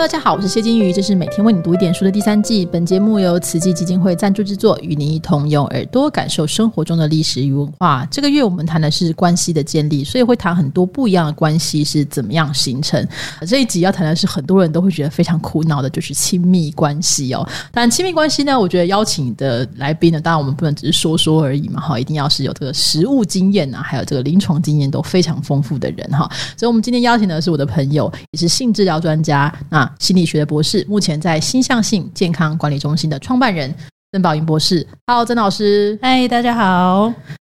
大家好，我是谢金鱼，这是每天为你读一点书的第三季。本节目由慈济基金会赞助制作，与您一同用耳朵感受生活中的历史与文化。这个月我们谈的是关系的建立，所以会谈很多不一样的关系是怎么样形成。这一集要谈的是很多人都会觉得非常苦恼的，就是亲密关系哦。但亲密关系呢，我觉得邀请的来宾呢，当然我们不能只是说说而已嘛，哈，一定要是有这个实务经验啊，还有这个临床经验都非常丰富的人哈。所以，我们今天邀请的是我的朋友，也是性治疗专家。那心理学的博士，目前在心向性健康管理中心的创办人曾宝云博士。Hello，曾老师。嗨，大家好。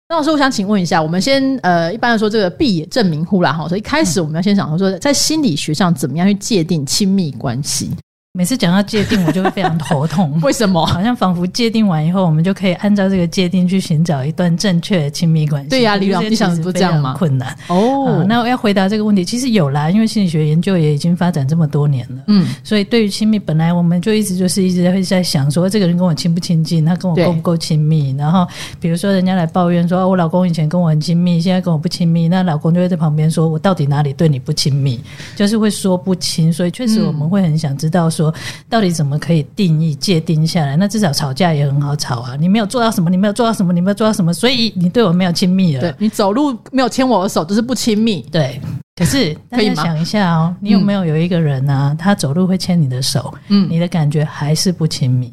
曾老师，我想请问一下，我们先呃，一般来说这个闭也证明户啦哈，所以一开始我们要先想说，在心理学上怎么样去界定亲密关系。每次讲到界定，我就会非常头痛。为什么？好像仿佛界定完以后，我们就可以按照这个界定去寻找一段正确的亲密关系。对呀，李老师，你想不这样吗？困难哦。那我要回答这个问题，其实有啦，因为心理学研究也已经发展这么多年了。嗯，所以对于亲密，本来我们就一直就是一直会在想说，这个人跟我亲不亲近，他跟我够不够亲密。然后比如说人家来抱怨说，我老公以前跟我很亲密，现在跟我不亲密，那老公就会在旁边说，我到底哪里对你不亲密？就是会说不清。所以确实我们会很想知道说，到底怎怎么可以定义界定下来？那至少吵架也很好吵啊！你没有做到什么，你没有做到什么，你没有做到什么，所以你对我没有亲密了。对你走路没有牵我的手，就是不亲密。对，可是大家想一下哦，你有没有有一个人呢？他走路会牵你的手，嗯，你的感觉还是不亲密。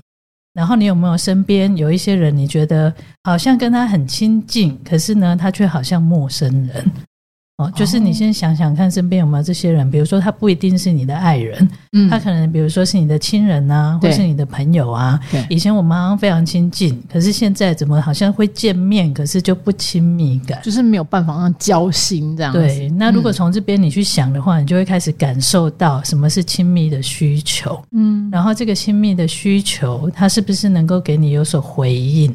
然后你有没有身边有一些人，你觉得好像跟他很亲近，可是呢，他却好像陌生人。哦，就是你先想想看，身边有没有这些人？比如说，他不一定是你的爱人，嗯，他可能比如说是你的亲人啊，或是你的朋友啊。以前我们好像非常亲近，可是现在怎么好像会见面，可是就不亲密感，就是没有办法让交心这样。对，那如果从这边你去想的话，你就会开始感受到什么是亲密的需求，嗯，然后这个亲密的需求，它是不是能够给你有所回应？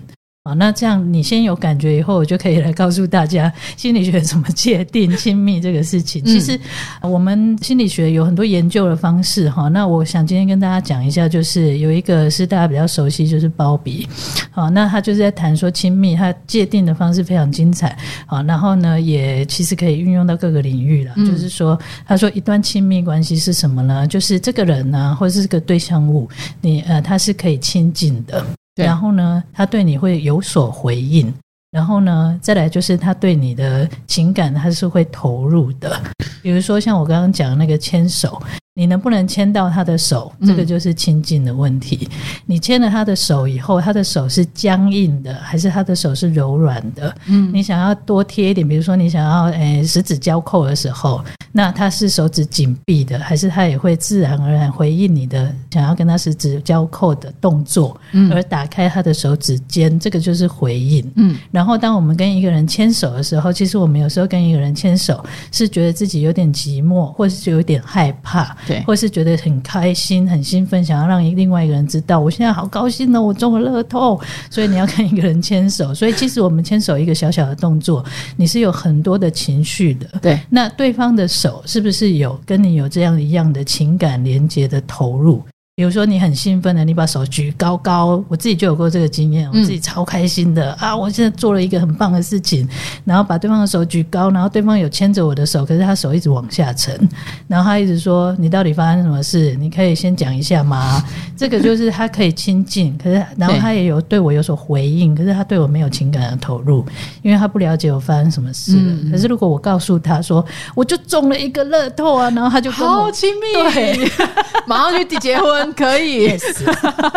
好，那这样你先有感觉以后，我就可以来告诉大家心理学怎么界定亲密这个事情。其实我们心理学有很多研究的方式哈。那我想今天跟大家讲一下，就是有一个是大家比较熟悉，就是包比。好，那他就是在谈说亲密，他界定的方式非常精彩。好，然后呢，也其实可以运用到各个领域了。就是说，他说一段亲密关系是什么呢？就是这个人呢，或者是这个对象物，你呃，他是可以亲近的。然后呢，他对你会有所回应，然后呢，再来就是他对你的情感，他是会投入的。比如说像我刚刚讲的那个牵手。你能不能牵到他的手？这个就是亲近的问题。你牵了他的手以后，他的手是僵硬的，还是他的手是柔软的？嗯，你想要多贴一点，比如说你想要诶十指交扣的时候，那他是手指紧闭的，还是他也会自然而然回应你的想要跟他十指交扣的动作？嗯，而打开他的手指尖，这个就是回应。嗯，然后当我们跟一个人牵手的时候，其实我们有时候跟一个人牵手是觉得自己有点寂寞，或者是有点害怕。对，或是觉得很开心、很兴奋，想要让另外一个人知道，我现在好高兴哦，我中了乐透。所以你要跟一个人牵手，所以其实我们牵手一个小小的动作，你是有很多的情绪的。对，那对方的手是不是有跟你有这样一样的情感连接的投入？比如说你很兴奋的，你把手举高高，我自己就有过这个经验，我自己超开心的啊！我现在做了一个很棒的事情，然后把对方的手举高，然后对方有牵着我的手，可是他手一直往下沉，然后他一直说：“你到底发生什么事？你可以先讲一下吗？”这个就是他可以亲近，可是然后他也有对我有所回应，可是他对我没有情感的投入，因为他不了解我发生什么事。可是如果我告诉他说：“我就中了一个乐透啊！”然后他就好亲密，对，马上去结婚。可以，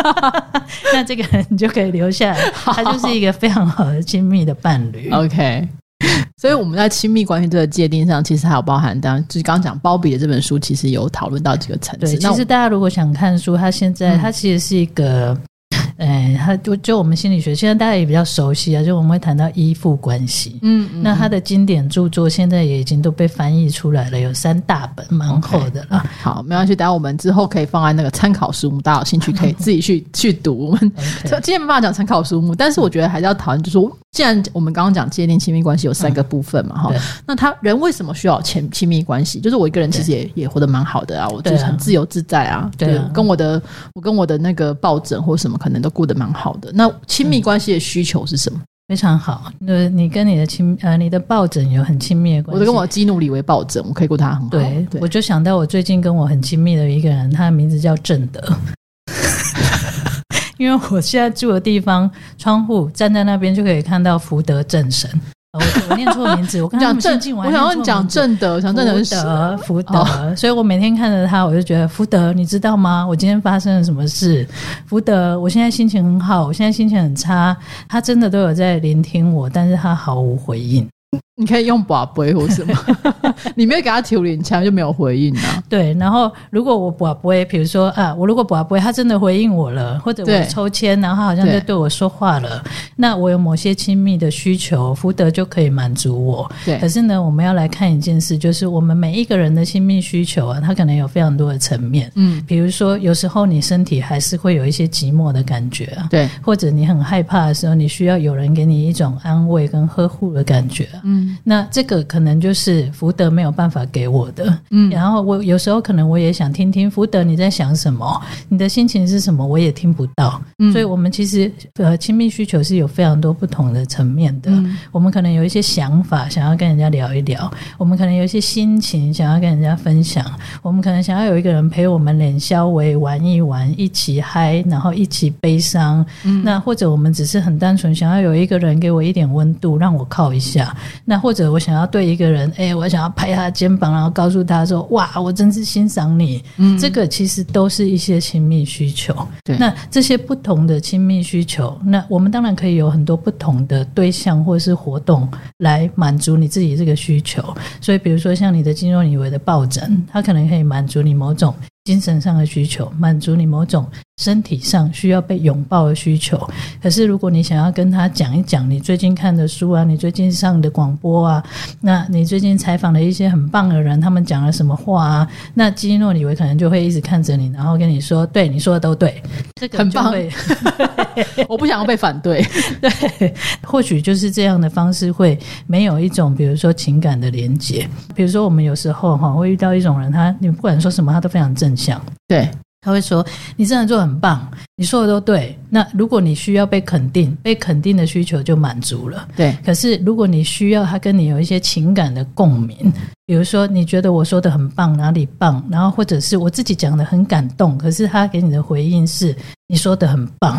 那这个人就可以留下来，他就是一个非常好的亲密的伴侣。OK，所以我们在亲密关系这个界定上，其实还有包含，当然就是刚刚讲包比的这本书，其实有讨论到几个层次。对其实大家如果想看书，它现在它其实是一个。哎，他就就我们心理学，现在大家也比较熟悉啊，就我们会谈到依附关系。嗯，那他的经典著作现在也已经都被翻译出来了，有三大本，蛮厚的了。好，没关系，等下我们之后可以放在那个参考书目，大家有兴趣可以自己去 去读。我们今天没办法讲参考书目，但是我觉得还是要讨论，就是说，既然我们刚刚讲界定亲密关系有三个部分嘛，哈，那他人为什么需要亲亲密关系？就是我一个人其实也也活得蛮好的啊，我就是很自由自在啊，对，跟我的我跟我的那个抱枕或什么可能。都过得蛮好的。那亲密关系的需求是什么？非常好。那你跟你的亲呃，你的抱枕有很亲密的关系。我都跟我基努里维抱枕，我可以过他很好。对，我就想到我最近跟我很亲密的一个人，他的名字叫正德。因为我现在住的地方，窗户站在那边就可以看到福德正神。我我念错名字，我讲正，我想问讲正德，讲正德德福德，所以我每天看着他，我就觉得福德，你知道吗？我今天发生了什么事？福德，我现在心情很好，我现在心情很差，他真的都有在聆听我，但是他毫无回应。你可以用把杯或什么，你没有给他调零枪就没有回应啊。对，然后如果我把杯，比如说啊，我如果把杯，他真的回应我了，或者我抽签，然后他好像在对我说话了，那我有某些亲密的需求，福德就可以满足我。对，可是呢，我们要来看一件事，就是我们每一个人的亲密需求啊，他可能有非常多的层面。嗯，比如说有时候你身体还是会有一些寂寞的感觉啊，对，或者你很害怕的时候，你需要有人给你一种安慰跟呵护的感觉。嗯。那这个可能就是福德没有办法给我的，嗯，然后我有时候可能我也想听听福德你在想什么，你的心情是什么，我也听不到，嗯，所以我们其实呃亲密需求是有非常多不同的层面的，我们可能有一些想法想要跟人家聊一聊，我们可能有一些心情想要跟人家分享，我们可能想要有一个人陪我们脸消微玩一玩，一起嗨，然后一起悲伤，嗯，那或者我们只是很单纯想要有一个人给我一点温度，让我靠一下，那。那或者我想要对一个人，哎，我想要拍他的肩膀，然后告诉他说：“哇，我真是欣赏你。”嗯，这个其实都是一些亲密需求。对，那这些不同的亲密需求，那我们当然可以有很多不同的对象或者是活动来满足你自己这个需求。所以，比如说像你的肌肉以为的抱枕，它可能可以满足你某种。精神上的需求，满足你某种身体上需要被拥抱的需求。可是，如果你想要跟他讲一讲你最近看的书啊，你最近上的广播啊，那你最近采访了一些很棒的人，他们讲了什么话啊？那基诺里维可能就会一直看着你，然后跟你说：“对，你说的都对，这个很棒。我不想要被反对。对，或许就是这样的方式会没有一种，比如说情感的连接。比如说，我们有时候哈会遇到一种人，他你不管说什么，他都非常正。想对，他会说你这样做很棒，你说的都对。那如果你需要被肯定，被肯定的需求就满足了。对，可是如果你需要他跟你有一些情感的共鸣，比如说你觉得我说的很棒，哪里棒，然后或者是我自己讲的很感动，可是他给你的回应是。你说的很棒，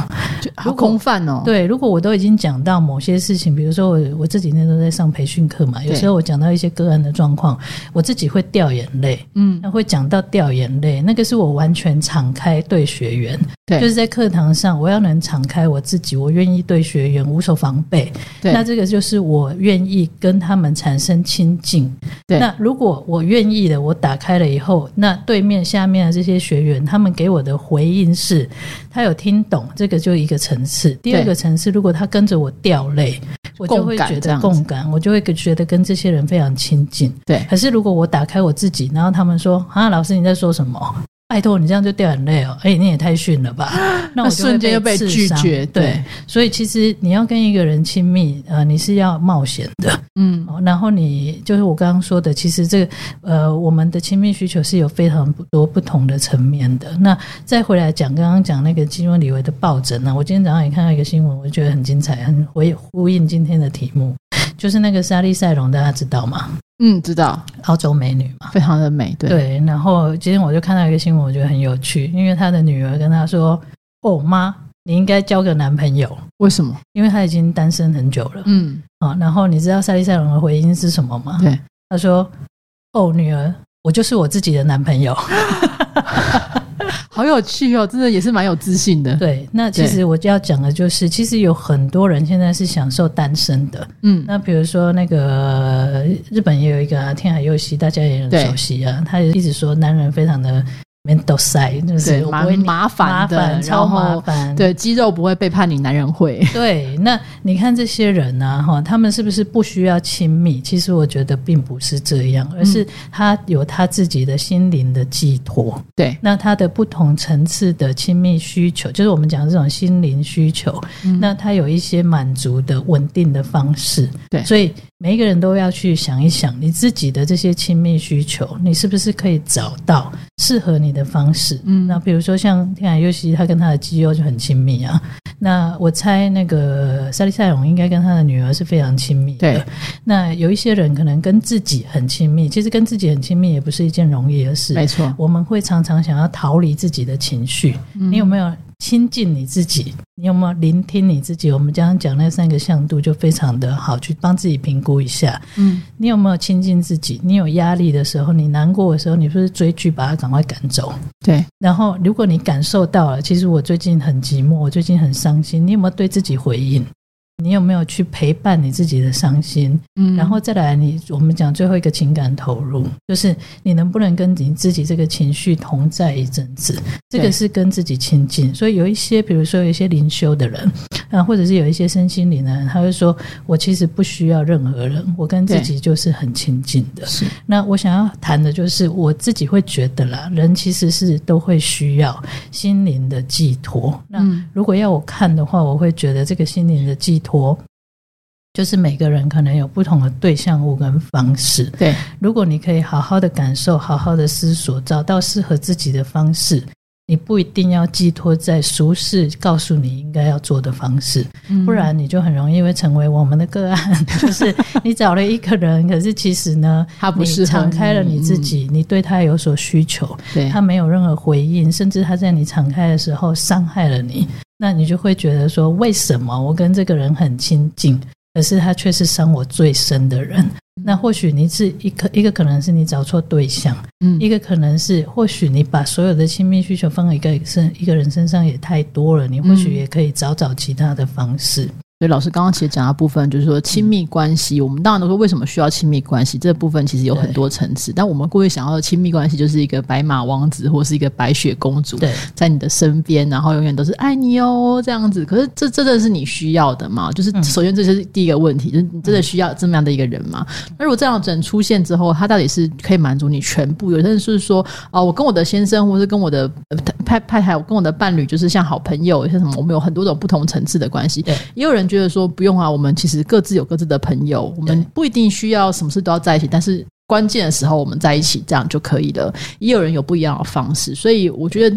好空泛哦。对，如果我都已经讲到某些事情，比如说我我这几天都在上培训课嘛，有时候我讲到一些个案的状况，我自己会掉眼泪，嗯，那会讲到掉眼泪，那个是我完全敞开对学员，对，就是在课堂上我要能敞开我自己，我愿意对学员无所防备，对，那这个就是我愿意跟他们产生亲近，对。那如果我愿意的，我打开了以后，那对面下面的这些学员，他们给我的回应是，他。有听懂这个就一个层次，第二个层次，如果他跟着我掉泪，我就会觉得共感，我就会觉得跟这些人非常亲近。对，可是如果我打开我自己，然后他们说啊，老师你在说什么？拜托你这样就掉眼泪哦！哎，你也太逊了吧？那我瞬间就被拒绝。对，所以其实你要跟一个人亲密，呃，你是要冒险的。嗯，然后你就是我刚刚说的，其实这个呃，我们的亲密需求是有非常多不同的层面的。那再回来讲，刚刚讲那个金融李维的抱枕呢？我今天早上也看到一个新闻，我觉得很精彩，很回呼应今天的题目，就是那个莎莉赛隆，大家知道吗？嗯，知道澳洲美女嘛，非常的美，对。对，然后今天我就看到一个新闻，我觉得很有趣，因为她的女儿跟她说：“哦，妈，你应该交个男朋友。”为什么？因为她已经单身很久了。嗯，啊，然后你知道赛利赛隆的回应是什么吗？对，他说：“哦，女儿，我就是我自己的男朋友。”好有趣哦，真的也是蛮有自信的。对，那其实我就要讲的就是，其实有很多人现在是享受单身的。嗯，那比如说那个日本也有一个天海佑希，大家也很熟悉啊，他也一直说男人非常的。Mental side 就是蛮麻烦的，超麻烦。对，肌肉不会背叛你，男人会。对，那你看这些人呢？哈，他们是不是不需要亲密？其实我觉得并不是这样，而是他有他自己的心灵的寄托。对，那他的不同层次的亲密需求，就是我们讲这种心灵需求。那他有一些满足的稳定的方式。对，所以。每一个人都要去想一想，你自己的这些亲密需求，你是不是可以找到适合你的方式？嗯，那比如说像天海佑希，他跟他的肌肉就很亲密啊。那我猜那个莎莉赛勇应该跟他的女儿是非常亲密的。对，那有一些人可能跟自己很亲密，其实跟自己很亲密也不是一件容易的事。没错，我们会常常想要逃离自己的情绪。你有没有？亲近你自己，你有没有聆听你自己？我们刚刚讲那三个向度就非常的好，去帮自己评估一下。嗯，你有没有亲近自己？你有压力的时候，你难过的时候，你不是追剧把它赶快赶走？对。然后，如果你感受到了，其实我最近很寂寞，我最近很伤心，你有没有对自己回应？你有没有去陪伴你自己的伤心？嗯，然后再来，你我们讲最后一个情感投入，就是你能不能跟你自己这个情绪同在一阵子？这个是跟自己亲近。所以有一些，比如说有一些灵修的人啊，或者是有一些身心灵的人，他会说：“我其实不需要任何人，我跟自己就是很亲近的。”是。那我想要谈的就是我自己会觉得啦，人其实是都会需要心灵的寄托。那如果要我看的话，我会觉得这个心灵的寄。托就是每个人可能有不同的对象物跟方式。对，如果你可以好好的感受，好好的思索，找到适合自己的方式，你不一定要寄托在俗世告诉你应该要做的方式，不然你就很容易会成为我们的个案。就是你找了一个人，可是其实呢，他不是敞开了你自己，你对他有所需求，对他没有任何回应，甚至他在你敞开的时候伤害了你。那你就会觉得说，为什么我跟这个人很亲近，可是他却是伤我最深的人？那或许你是一个一个可能是你找错对象，嗯，一个可能是或许你把所有的亲密需求放在一个身一个人身上也太多了，你或许也可以找找其他的方式。所以老师刚刚其实讲到部分，就是说亲密关系，我们当然都说为什么需要亲密关系，这部分其实有很多层次。但我们过去想要的亲密关系，就是一个白马王子或是一个白雪公主，在你的身边，然后永远都是爱你哦这样子。可是这真的是你需要的吗？就是首先这是第一个问题，就是你真的需要这么样的一个人吗？那如果这样人出现之后，他到底是可以满足你全部？有些人是说啊，我跟我的先生，或是跟我的太太太，我跟我的伴侣，就是像好朋友，像什么，我们有很多种不同层次的关系。也有人觉得说不用啊，我们其实各自有各自的朋友，我们不一定需要什么事都要在一起，但是关键的时候我们在一起，这样就可以了。也有人有不一样的方式，所以我觉得。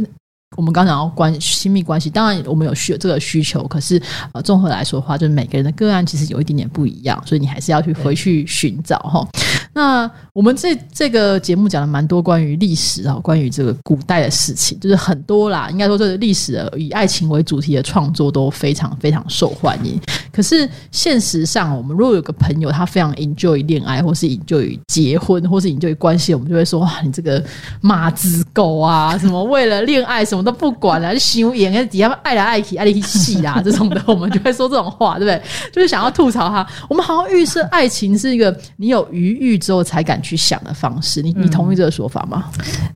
我们刚讲到关亲密关系，当然我们有需这个需求，可是呃，综合来说的话，就是每个人的个案其实有一点点不一样，所以你还是要去回去寻找哈。那我们这这个节目讲了蛮多关于历史啊，关于这个古代的事情，就是很多啦。应该说，这个历史的以爱情为主题的创作都非常非常受欢迎。可是现实上，我们如果有个朋友他非常 enjoy 恋爱，或是 enjoy 结婚，或是 enjoy 关系，我们就会说哇，你这个马子狗啊，什么为了恋爱什么。都不管了，就修演跟底下爱来爱去，爱来戏啊这种的，我们就会说这种话，对不对？就是想要吐槽他。我们好像预设爱情是一个你有余欲之后才敢去想的方式。你你同意这个说法吗？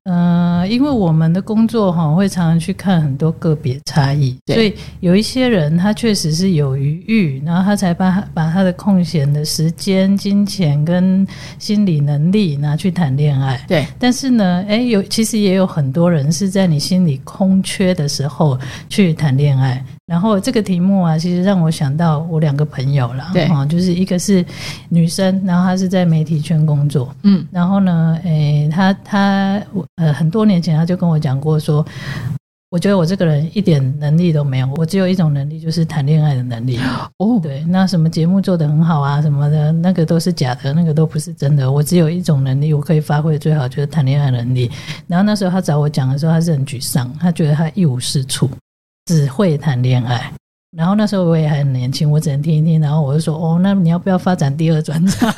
嗯，因为我们的工作哈会常常去看很多个别差异，所以有一些人他确实是有余欲，然后他才把把他的空闲的时间、金钱跟心理能力拿去谈恋爱。对，但是呢，哎，有其实也有很多人是在你心里。空缺的时候去谈恋爱，然后这个题目啊，其实让我想到我两个朋友了，对。啊，就是一个是女生，然后她是在媒体圈工作，嗯，然后呢，诶，她她呃很多年前她就跟我讲过说。我觉得我这个人一点能力都没有，我只有一种能力，就是谈恋爱的能力。哦，对，那什么节目做得很好啊，什么的，那个都是假的，那个都不是真的。我只有一种能力，我可以发挥最好，就是谈恋爱能力。然后那时候他找我讲的时候，他是很沮丧，他觉得他一无是处，只会谈恋爱。然后那时候我也还很年轻，我只能听一听。然后我就说：“哦，那你要不要发展第二专场？”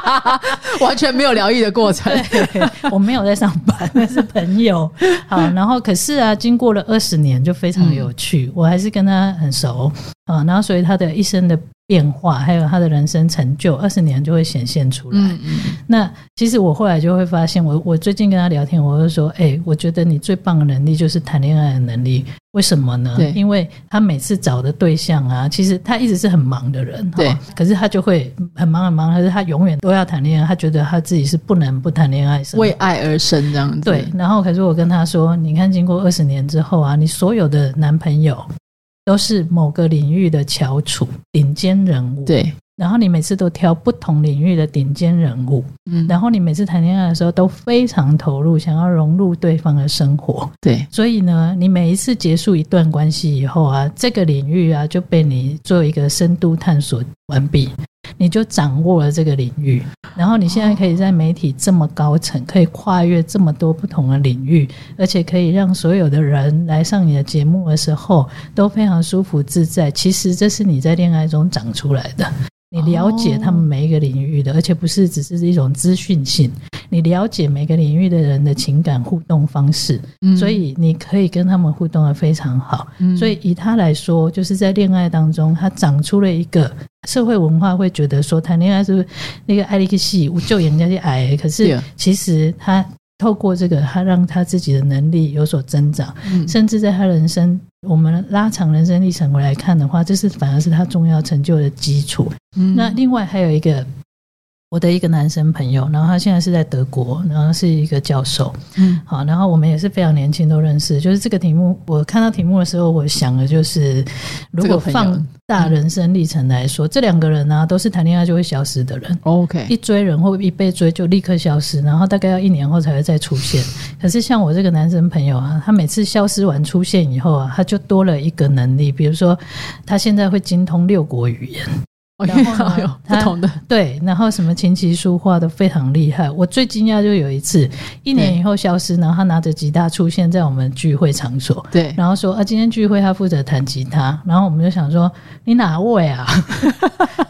完全没有疗愈的过程。我没有在上班，那是朋友。好，然后可是啊，经过了二十年，就非常有趣。我还是跟他很熟啊。然后所以他的一生的。变化，还有他的人生成就，二十年就会显现出来。嗯嗯。那其实我后来就会发现，我我最近跟他聊天，我就说，哎，我觉得你最棒的能力就是谈恋爱的能力。为什么呢？因为他每次找的对象啊，其实他一直是很忙的人，对。可是他就会很忙很忙，可是他永远都要谈恋爱，他觉得他自己是不能不谈恋爱，为爱而生这样子。对。然后，可是我跟他说，你看，经过二十年之后啊，你所有的男朋友。都是某个领域的翘楚、顶尖人物。对，然后你每次都挑不同领域的顶尖人物，嗯，然后你每次谈恋爱的时候都非常投入，想要融入对方的生活，对，所以呢，你每一次结束一段关系以后啊，这个领域啊就被你做一个深度探索完毕。你就掌握了这个领域，然后你现在可以在媒体这么高层，可以跨越这么多不同的领域，而且可以让所有的人来上你的节目的时候都非常舒服自在。其实这是你在恋爱中长出来的。你了解他们每一个领域的，而且不是只是一种资讯性。你了解每个领域的人的情感互动方式，所以你可以跟他们互动的非常好。所以以他来说，就是在恋爱当中，他长出了一个社会文化会觉得说，谈恋爱是那个爱丽克西，就人家去矮。可是其实他。透过这个，他让他自己的能力有所增长，甚至在他人生，我们拉长人生历程来看的话，这是反而是他重要成就的基础。那另外还有一个。我的一个男生朋友，然后他现在是在德国，然后是一个教授。嗯，好，然后我们也是非常年轻，都认识。就是这个题目，我看到题目的时候，我想的就是，如果放大人生历程来说，这两个人呢，都是谈恋爱就会消失的人。OK，一追人或一被追就立刻消失，然后大概要一年后才会再出现。可是像我这个男生朋友啊，他每次消失完出现以后啊，他就多了一个能力，比如说他现在会精通六国语言。然后 有不同的 对，然后什么琴棋书画都非常厉害。我最惊讶就有一次，一年以后消失，然后他拿着吉他出现在我们聚会场所，对，然后说啊，今天聚会他负责弹吉他，然后我们就想说，你哪位啊？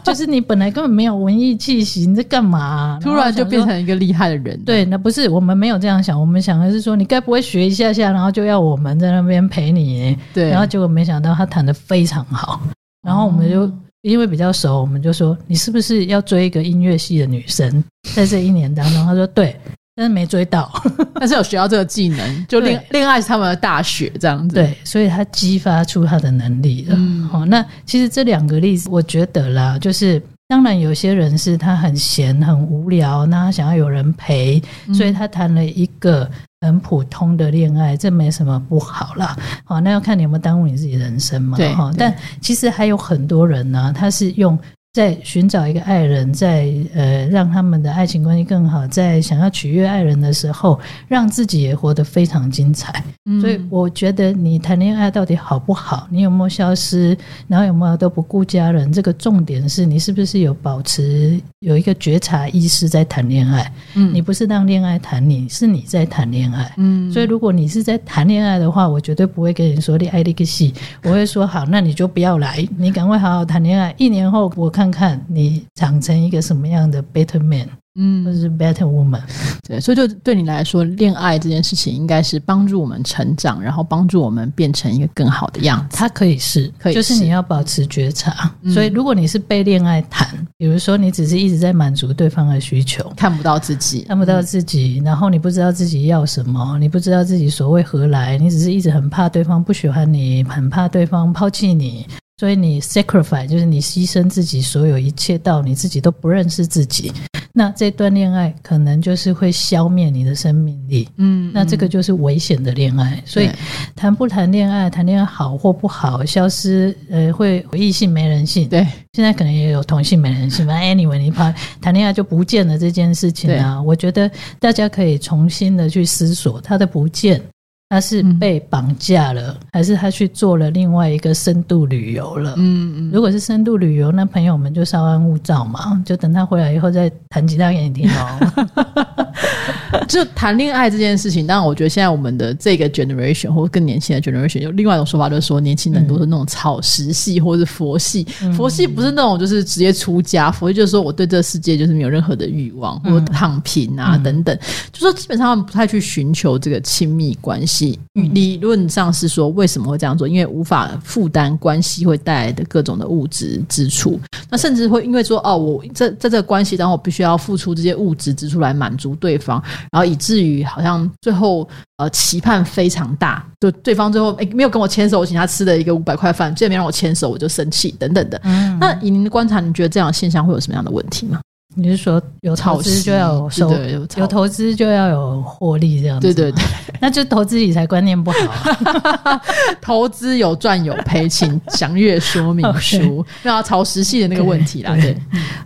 就是你本来根本没有文艺气息，你在干嘛？突然就变成一个厉害的人？对，那不是我们没有这样想，我们想的是说，你该不会学一下下，然后就要我们在那边陪你？对，然后结果没想到他弹的非常好，然后我们就。因为比较熟，我们就说你是不是要追一个音乐系的女生？在这一年当中，他说对，但是没追到，但是有学到这个技能，就恋恋爱是他们的大学这样子。对，所以他激发出他的能力了。好，那其实这两个例子，我觉得啦，就是当然有些人是他很闲很无聊，那他想要有人陪，所以他谈了一个。很普通的恋爱，这没什么不好啦。好，那要看你有没有耽误你自己人生嘛。对，但其实还有很多人呢，他是用。在寻找一个爱人，在呃让他们的爱情关系更好，在想要取悦爱人的时候，让自己也活得非常精彩。所以我觉得你谈恋爱到底好不好？你有没有消失？然后有没有都不顾家人？这个重点是你是不是有保持有一个觉察意识在谈恋爱？嗯，你不是让恋爱谈你，是你在谈恋爱。嗯，所以如果你是在谈恋爱的话，我绝对不会跟你说恋爱那个戏，我会说好，那你就不要来，你赶快好好谈恋爱。一年后我看。看你长成一个什么样的 better man，嗯，或者是 better woman，对，所以就对你来说，恋爱这件事情应该是帮助我们成长，然后帮助我们变成一个更好的样子。它可以是，可以，就是你要保持觉察。所以，如果你是被恋爱谈，比如说你只是一直在满足对方的需求，看不到自己，看不到自己，然后你不知道自己要什么，你不知道自己所谓何来，你只是一直很怕对方不喜欢你，很怕对方抛弃你。所以你 sacrifice 就是你牺牲自己所有一切到你自己都不认识自己，那这段恋爱可能就是会消灭你的生命力。嗯，那这个就是危险的恋爱。所以谈不谈恋爱，谈恋爱好或不好，消失呃会异性没人性。对，现在可能也有同性没人性嘛。Anyway，你怕谈恋爱就不见了这件事情啊？我觉得大家可以重新的去思索它的不见。他是被绑架了，还是他去做了另外一个深度旅游了？嗯嗯，如果是深度旅游，那朋友们就稍安勿躁嘛，就等他回来以后再弹吉他给你听哦。就谈恋爱这件事情，当然我觉得现在我们的这个 generation 或更年轻的 generation 有另外一种说法，就是说年轻人都是那种草食系或者是佛系。佛系不是那种就是直接出家，佛系就是说我对这个世界就是没有任何的欲望，或者躺平啊等等，就说基本上他们不太去寻求这个亲密关系。理论上是说，为什么会这样做？因为无法负担关系会带来的各种的物质支出，那甚至会因为说，哦，我在在这个关系当中，我必须要付出这些物质支出来满足对方，然后以至于好像最后呃期盼非常大，就对方最后诶没有跟我牵手，我请他吃了一个五百块饭，最后没让我牵手，我就生气等等的。那以您的观察，你觉得这样的现象会有什么样的问题吗？你是说有投资就要有收，有投资就要有获利这样子？对对对，那就投资理财观念不好、啊。投资有赚有赔，请详阅说明书。那要超实细的那个问题啦，对。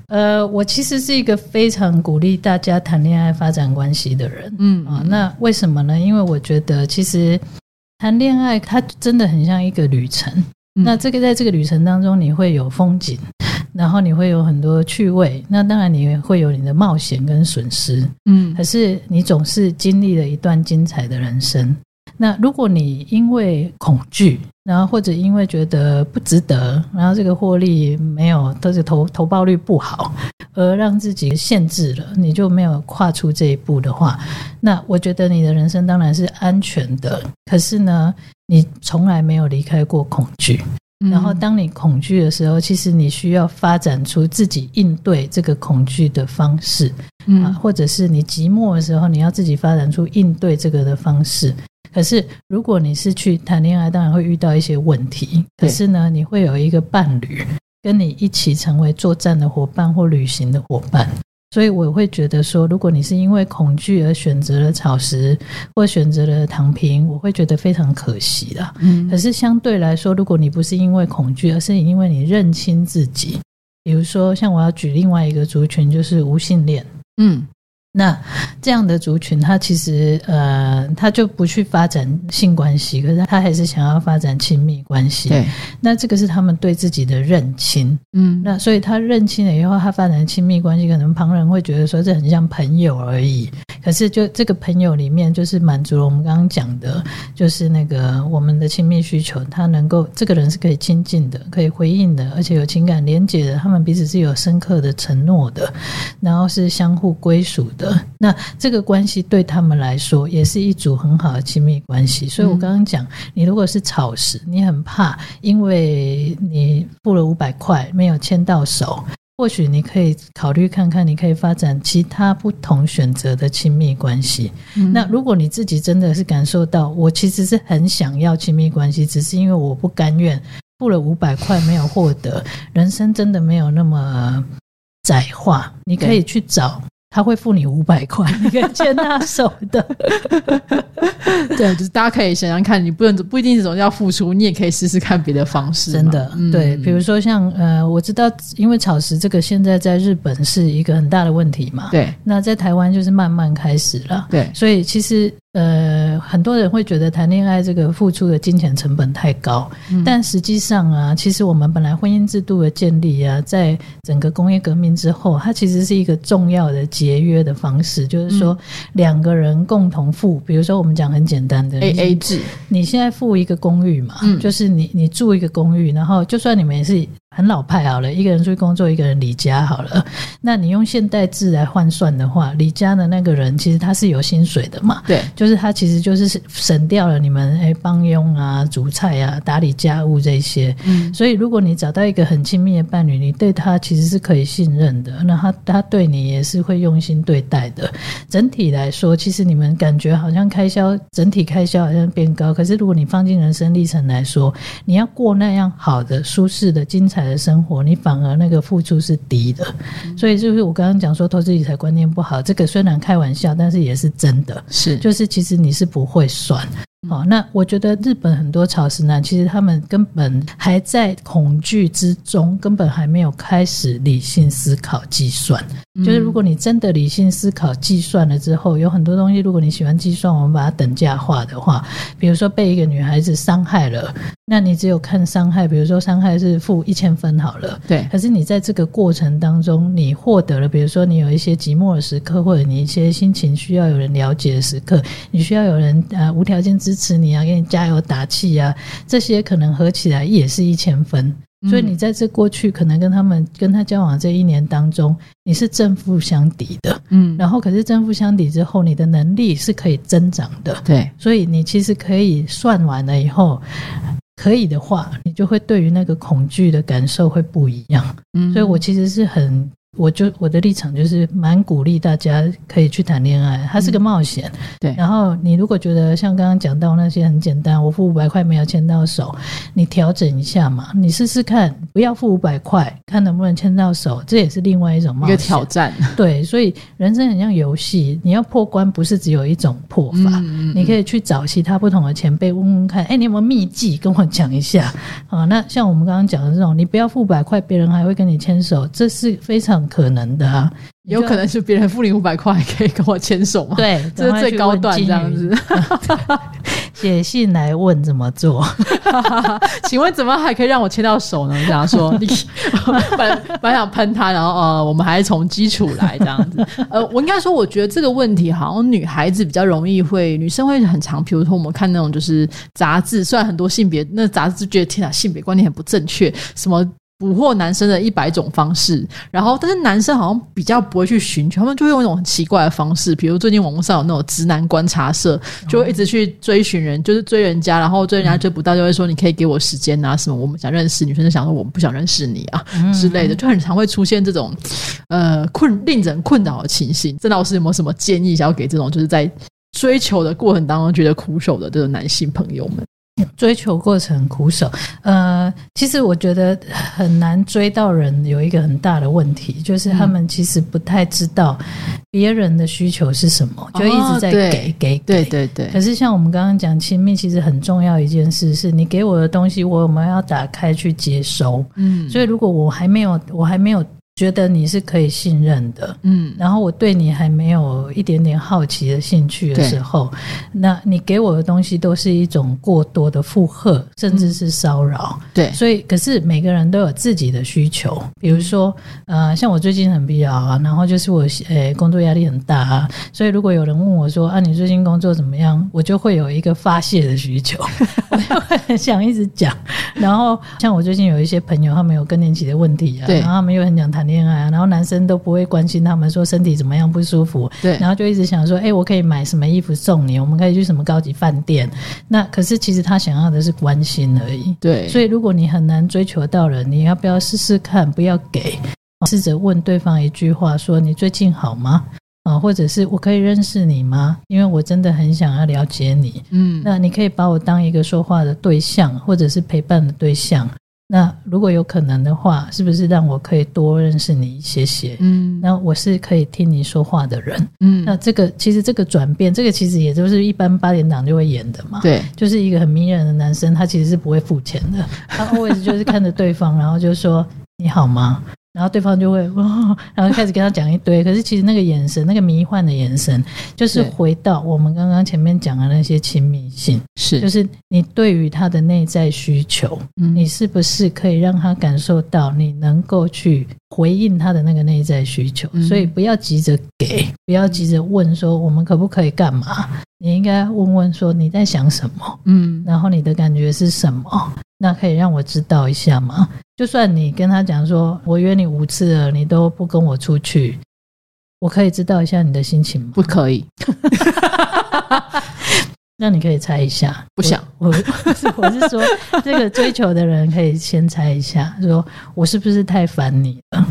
呃，我其实是一个非常鼓励大家谈恋爱、发展关系的人。嗯啊，那为什么呢？因为我觉得其实谈恋爱它真的很像一个旅程。那这个在这个旅程当中，你会有风景。然后你会有很多趣味，那当然你会有你的冒险跟损失，嗯，可是你总是经历了一段精彩的人生。那如果你因为恐惧，然后或者因为觉得不值得，然后这个获利没有，都是投投报率不好，而让自己限制了，你就没有跨出这一步的话，那我觉得你的人生当然是安全的。可是呢，你从来没有离开过恐惧。然后，当你恐惧的时候，其实你需要发展出自己应对这个恐惧的方式，啊，或者是你寂寞的时候，你要自己发展出应对这个的方式。可是，如果你是去谈恋爱，当然会遇到一些问题。可是呢，你会有一个伴侣跟你一起成为作战的伙伴或旅行的伙伴。所以我会觉得说，如果你是因为恐惧而选择了草食，或选择了躺平，我会觉得非常可惜的。嗯，可是相对来说，如果你不是因为恐惧，而是因为你认清自己，比如说像我要举另外一个族群，就是无性恋。嗯。那这样的族群，他其实呃，他就不去发展性关系，可是他还是想要发展亲密关系。对，那这个是他们对自己的认清。嗯，那所以他认清了以后，他发展亲密关系，可能旁人会觉得说这很像朋友而已。可是就这个朋友里面，就是满足了我们刚刚讲的，就是那个我们的亲密需求，他能够这个人是可以亲近的，可以回应的，而且有情感连接的，他们彼此是有深刻的承诺的，然后是相互归属。的那这个关系对他们来说也是一组很好的亲密关系，所以我刚刚讲，你如果是草食，你很怕，因为你付了五百块没有牵到手，或许你可以考虑看看，你可以发展其他不同选择的亲密关系。那如果你自己真的是感受到，我其实是很想要亲密关系，只是因为我不甘愿付了五百块没有获得，人生真的没有那么窄化，你可以去找。他会付你五百块，你可以牵他手的。对，就是大家可以想想看，你不能不一定是总要付出，你也可以试试看别的方式。真的，对，比如说像呃，我知道，因为草食这个现在在日本是一个很大的问题嘛。对，那在台湾就是慢慢开始了。对，所以其实。呃，很多人会觉得谈恋爱这个付出的金钱成本太高，但实际上啊，其实我们本来婚姻制度的建立啊，在整个工业革命之后，它其实是一个重要的节约的方式，就是说两个人共同付，比如说我们讲很简单的 A A 制，你现在付一个公寓嘛，就是你你住一个公寓，然后就算你们也是。很老派好了，一个人出去工作，一个人离家好了。那你用现代制来换算的话，离家的那个人其实他是有薪水的嘛？对，就是他其实就是省掉了你们哎帮佣啊、煮菜啊、打理家务这些。嗯，所以如果你找到一个很亲密的伴侣，你对他其实是可以信任的，那他他对你也是会用心对待的。整体来说，其实你们感觉好像开销整体开销好像变高，可是如果你放进人生历程来说，你要过那样好的、舒适的、精彩。的生活，你反而那个付出是低的，所以就是我刚刚讲说投资理财观念不好，这个虽然开玩笑，但是也是真的，是。就是其实你是不会算。好，那我觉得日本很多草食男，其实他们根本还在恐惧之中，根本还没有开始理性思考计算。就是如果你真的理性思考计算了之后，有很多东西，如果你喜欢计算，我们把它等价化的话，比如说被一个女孩子伤害了，那你只有看伤害，比如说伤害是负一千分好了，对。可是你在这个过程当中，你获得了，比如说你有一些寂寞的时刻，或者你一些心情需要有人了解的时刻，你需要有人呃无条件支。支持你啊，给你加油打气啊，这些可能合起来也是一千分。所以你在这过去可能跟他们跟他交往这一年当中，你是正负相抵的，嗯。然后可是正负相抵之后，你的能力是可以增长的，对。所以你其实可以算完了以后，可以的话，你就会对于那个恐惧的感受会不一样。嗯。所以我其实是很我就我的立场就是蛮鼓励大家可以去谈恋爱，它是个冒险。对然后你如果觉得像刚刚讲到那些很简单，我付五百块没有牵到手，你调整一下嘛，你试试看，不要付五百块，看能不能牵到手，这也是另外一种冒险一个挑。战，对，所以人生很像游戏，你要破关不是只有一种破法，嗯你可以去找其他不同的前辈问问看，哎，你有没有秘籍跟我讲一下啊？那像我们刚刚讲的这种，你不要付五百块，别人还会跟你牵手，这是非常可能的啊。有可能是别人付你五百块可以跟我牵手吗？，对，这是最高段这样子。写信来问怎么做。请问怎么还可以让我牵到手呢？这样说，你本来本来想喷他，然后呃，我们还是从基础来这样子。呃，我应该说，我觉得这个问题好像女孩子比较容易会，女生会很常，比如说我们看那种就是杂志，虽然很多性别那杂志就觉得天啊，性别观念很不正确，什么。捕获男生的一百种方式，然后但是男生好像比较不会去寻求，他们就会用一种很奇怪的方式，比如最近网络上有那种直男观察社，就会一直去追寻人，就是追人家，然后追人家追不到，就会说你可以给我时间啊什么，我们想认识，女生就想说我们不想认识你啊、之类的，就很常会出现这种呃困令人困扰的情形。郑老师有没有什么建议想要给这种就是在追求的过程当中觉得苦手的这种男性朋友们？追求过程苦手，呃，其实我觉得很难追到人，有一个很大的问题，就是他们其实不太知道别人的需求是什么，就一直在哦对给给对给。对对可是像我们刚刚讲亲密，其实很重要一件事是，你给我的东西，我有没有要打开去接收？嗯所以如果我还没有，我还没有觉得你是可以信任的，嗯。然后我对你还没有一点点好奇的兴趣的时候，那你给我的东西都是一种过多的负荷，甚至是骚扰。对。所以，可是每个人都有自己的需求，比如说，呃，像我最近很疲劳啊，然后就是我呃工作压力很大啊，所以如果有人问我说啊，你最近工作怎么样，我就会有一个发泄的需求，我就会很想一直讲。然后，像我最近有一些朋友，他们有更年期的问题啊，然后他们又很想谈恋爱啊，然后男生都不会关心他们说身体怎么样不舒服，对然后就一直想说，哎、我可以买什么衣服送你，我们可以去什么高级饭店。那可是其实他想要的是关心而已。对，所以如果你很难追求到人，你要不要试试看？不要给，试着问对方一句话，说你最近好吗？啊，或者是我可以认识你吗？因为我真的很想要了解你。嗯那你可以把我当一个说话的对象，或者是陪伴的对象。那如果有可能的话，是不是让我可以多认识你一些些？嗯那我是可以听你说话的人。嗯那这个其实这个转变，这个其实也就是一般八点档就会演的嘛。对就是一个很迷人的男生，他其实是不会付钱的，他 always 就是看着对方，然后就说你好吗？然后对方就会哇，然后开始跟他讲一堆。可是其实那个眼神，那个迷幻的眼神，就是回到我们刚刚前面讲的那些亲密性，是。就是你对于他的内在需求，嗯。你是不是可以让他感受到你能够去回应他的那个内在需求？嗯所以不要急着给，不要急着问说我们可不可以干嘛？你应该问问说你在想什么，嗯然后你的感觉是什么？那可以让我知道一下吗？就算你跟他讲说我约你五次了，你都不跟我出去，我可以知道一下你的心情吗？不可以，那你可以猜一下，不想我。我 是说，这个追求的人可以先猜一下，说我是不是太烦你了？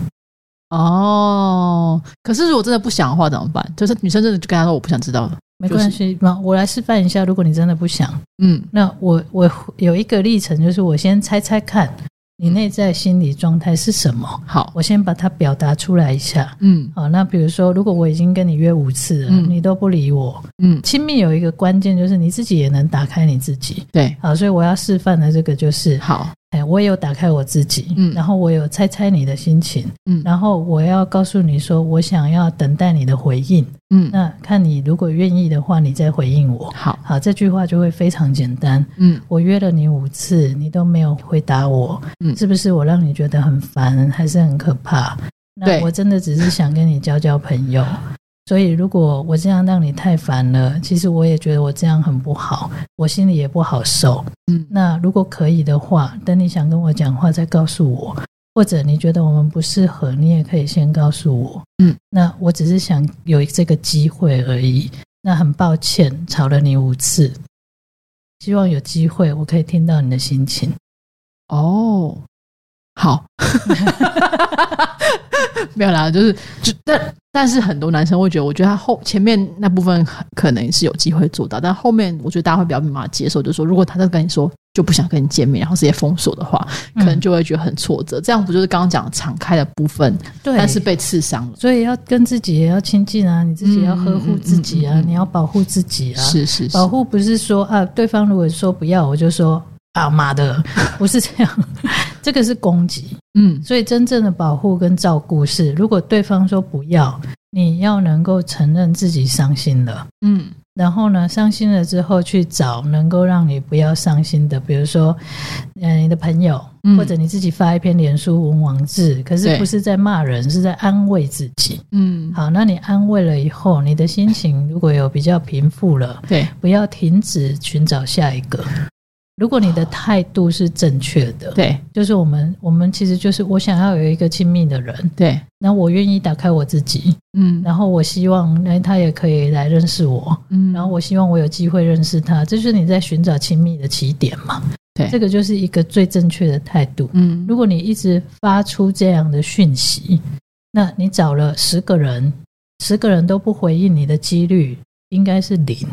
哦。可是如果真的不想的话怎么办？就是女生真的就跟他说我不想知道了。没关系，那、我来示范一下。如果你真的不想，嗯那我我有一个历程，就是我先猜猜看你内在心理状态是什么，好，我先把它表达出来一下。嗯。好，那比如说，如果我已经跟你约五次了，嗯。你都不理我，嗯，亲密有一个关键就是你自己也能打开你自己。对，好，所以我要示范的这个就是，好，哎，我也有打开我自己，嗯然后我有猜猜你的心情，嗯然后我要告诉你说，我想要等待你的回应。嗯那看你如果愿意的话，你再回应我。好，好，这句话就会非常简单。嗯我约了你五次，你都没有回答我，嗯是不是我让你觉得很烦，还是很可怕？那我真的只是想跟你交交朋友。所以，如果我这样让你太烦了，其实我也觉得我这样很不好，我心里也不好受。嗯那如果可以的话，等你想跟我讲话再告诉我，或者你觉得我们不适合，你也可以先告诉我。嗯，那我只是想有这个机会而已。那很抱歉吵了你五次，希望有机会我可以听到你的心情。哦，好，没有啦，就是就但但是很多男生会觉得，我觉得他后前面那部分可能是有机会做到，但后面我觉得大家会比较没办法接受，就是说如果他在跟你说就不想跟你见面，然后直接封锁的话，可能就会觉得很挫折。这样不就是刚刚讲敞开的部分，对，但是被刺伤了，所以要跟自己也要亲近啊，你自己要呵护自己啊，你要保护自己啊，是是，保护不是说啊，对方如果说不要，我就说。啊妈的，不是这样，这个是攻击。嗯，所以真正的保护跟照顾是，如果对方说不要，你要能够承认自己伤心了。嗯，然后呢，伤心了之后去找能够让你不要伤心的，比如说，嗯，你的朋友，或者你自己发一篇脸书文网字，可是不是在骂人，是在安慰自己。嗯，好，那你安慰了以后，你的心情如果有比较平复了，对，不要停止寻找下一个。如果你的态度是正确的，对，就是我们，我们其实就是我想要有一个亲密的人，对，那我愿意打开我自己，嗯，然后我希望那他也可以来认识我，嗯，然后我希望我有机会认识他，这就是你在寻找亲密的起点嘛，对，这个就是一个最正确的态度，嗯，如果你一直发出这样的讯息，那你找了十个人，十个人都不回应你的几率应该是零。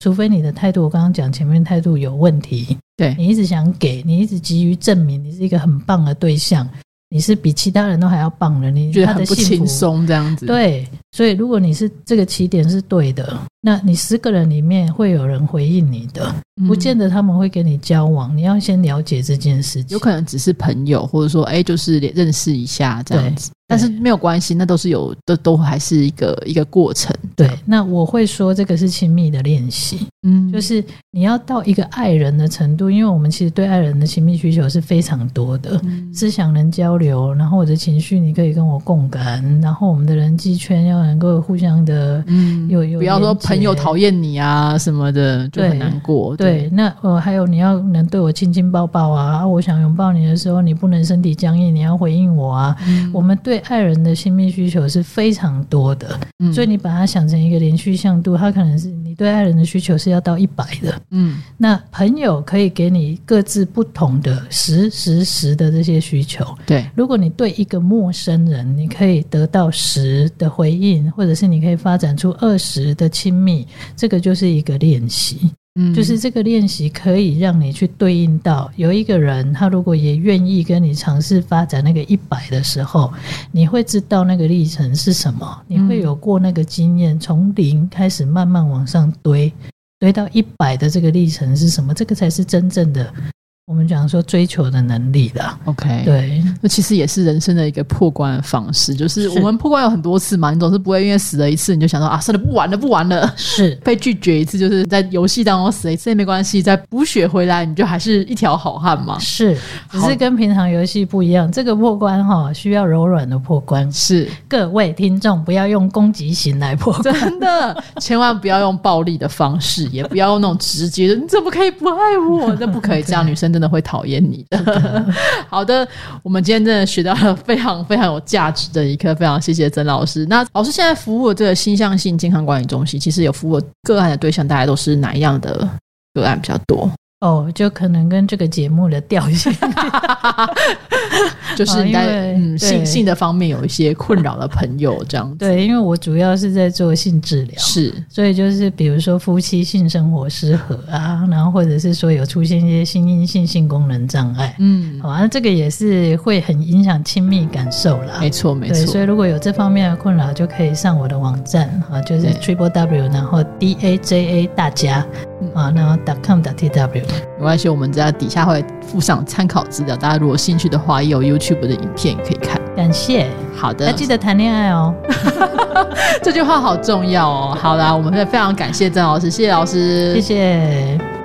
除非你的态度，我刚刚讲前面态度有问题，对。你一直想给你一直急于证明你是一个很棒的对象，你是比其他人都还要棒的，你觉得很不轻松这样子。对，所以如果你是这个起点是对的，那你十个人里面会有人回应你的，不见得他们会跟你交往，你要先了解这件事情，有可能只是朋友，或者说哎，就是认识一下这样子。但是没有关系，那都是有，都都还是一个一个过程。对，那我会说这个是亲密的练习，嗯，就是你要到一个爱人的程度，因为我们其实对爱人的亲密需求是非常多的，思想能交流，然后我的情绪你可以跟我共感，然后我们的人际圈要能够互相的，嗯，有有，不要说朋友讨厌你啊什么的就很难过。对，那呃还有你要能对我亲亲抱抱啊，我想拥抱你的时候，你不能身体僵硬，你要回应我啊，我们对。爱人的亲密需求是非常多的，所以你把它想成一个连续向度，它可能是你对爱人的需求是要到一百的。嗯，那朋友可以给你各自不同的十十十的这些需求。对，如果你对一个陌生人，你可以得到十的回应，或者是你可以发展出二十的亲密，这个就是一个练习。嗯，就是这个练习可以让你去对应到有一个人，他如果也愿意跟你尝试发展那个一百的时候，你会知道那个历程是什么，你会有过那个经验，从零开始慢慢往上堆，堆到一百的这个历程是什么？这个才是真正的。我们讲说追求的能力的，OK，对，那其实也是人生的一个破关的方式，就是我们破关有很多次嘛，你总是不会因为死了一次你就想到啊，算了，不玩了，不玩了，是。被拒绝一次，就是在游戏当中死了一次也没关系，再补血回来，你就还是一条好汉嘛。是，只是跟平常游戏不一样，这个破关哈需要柔软的破关。是，各位听众不要用攻击型来破，真的，千万不要用暴力的方式，也不要用那种直接的，你怎么可以不爱我？那不可以 这样，女生真。真的会讨厌你的。好的，我们今天真的学到了非常非常有价值的一课，非常谢谢曾老师。那老师现在服务的这个心向性健康管理中心，其实有服务个案的对象，大概都是哪一样的个案比较多？哦，就可能跟这个节目的调性，就是你在嗯性性的方面有一些困扰的朋友这样。对，因为我主要是在做性治疗，是，所以就是比如说夫妻性生活失和啊，然后或者是说有出现一些性阴性性功能障碍，嗯，好啊，这个也是会很影响亲密感受啦。没错，没错。所以如果有这方面的困扰，就可以上我的网站啊，就是 triple w 然后 d a j a 大家啊，然后 dot com t w。没关系，我们在底下会附上参考资料，大家如果兴趣的话，也有 YouTube 的影片可以看。感谢，好的，要记得谈恋爱哦，这句话好重要哦。好啦，我们非常感谢郑老师，谢谢老师，谢谢。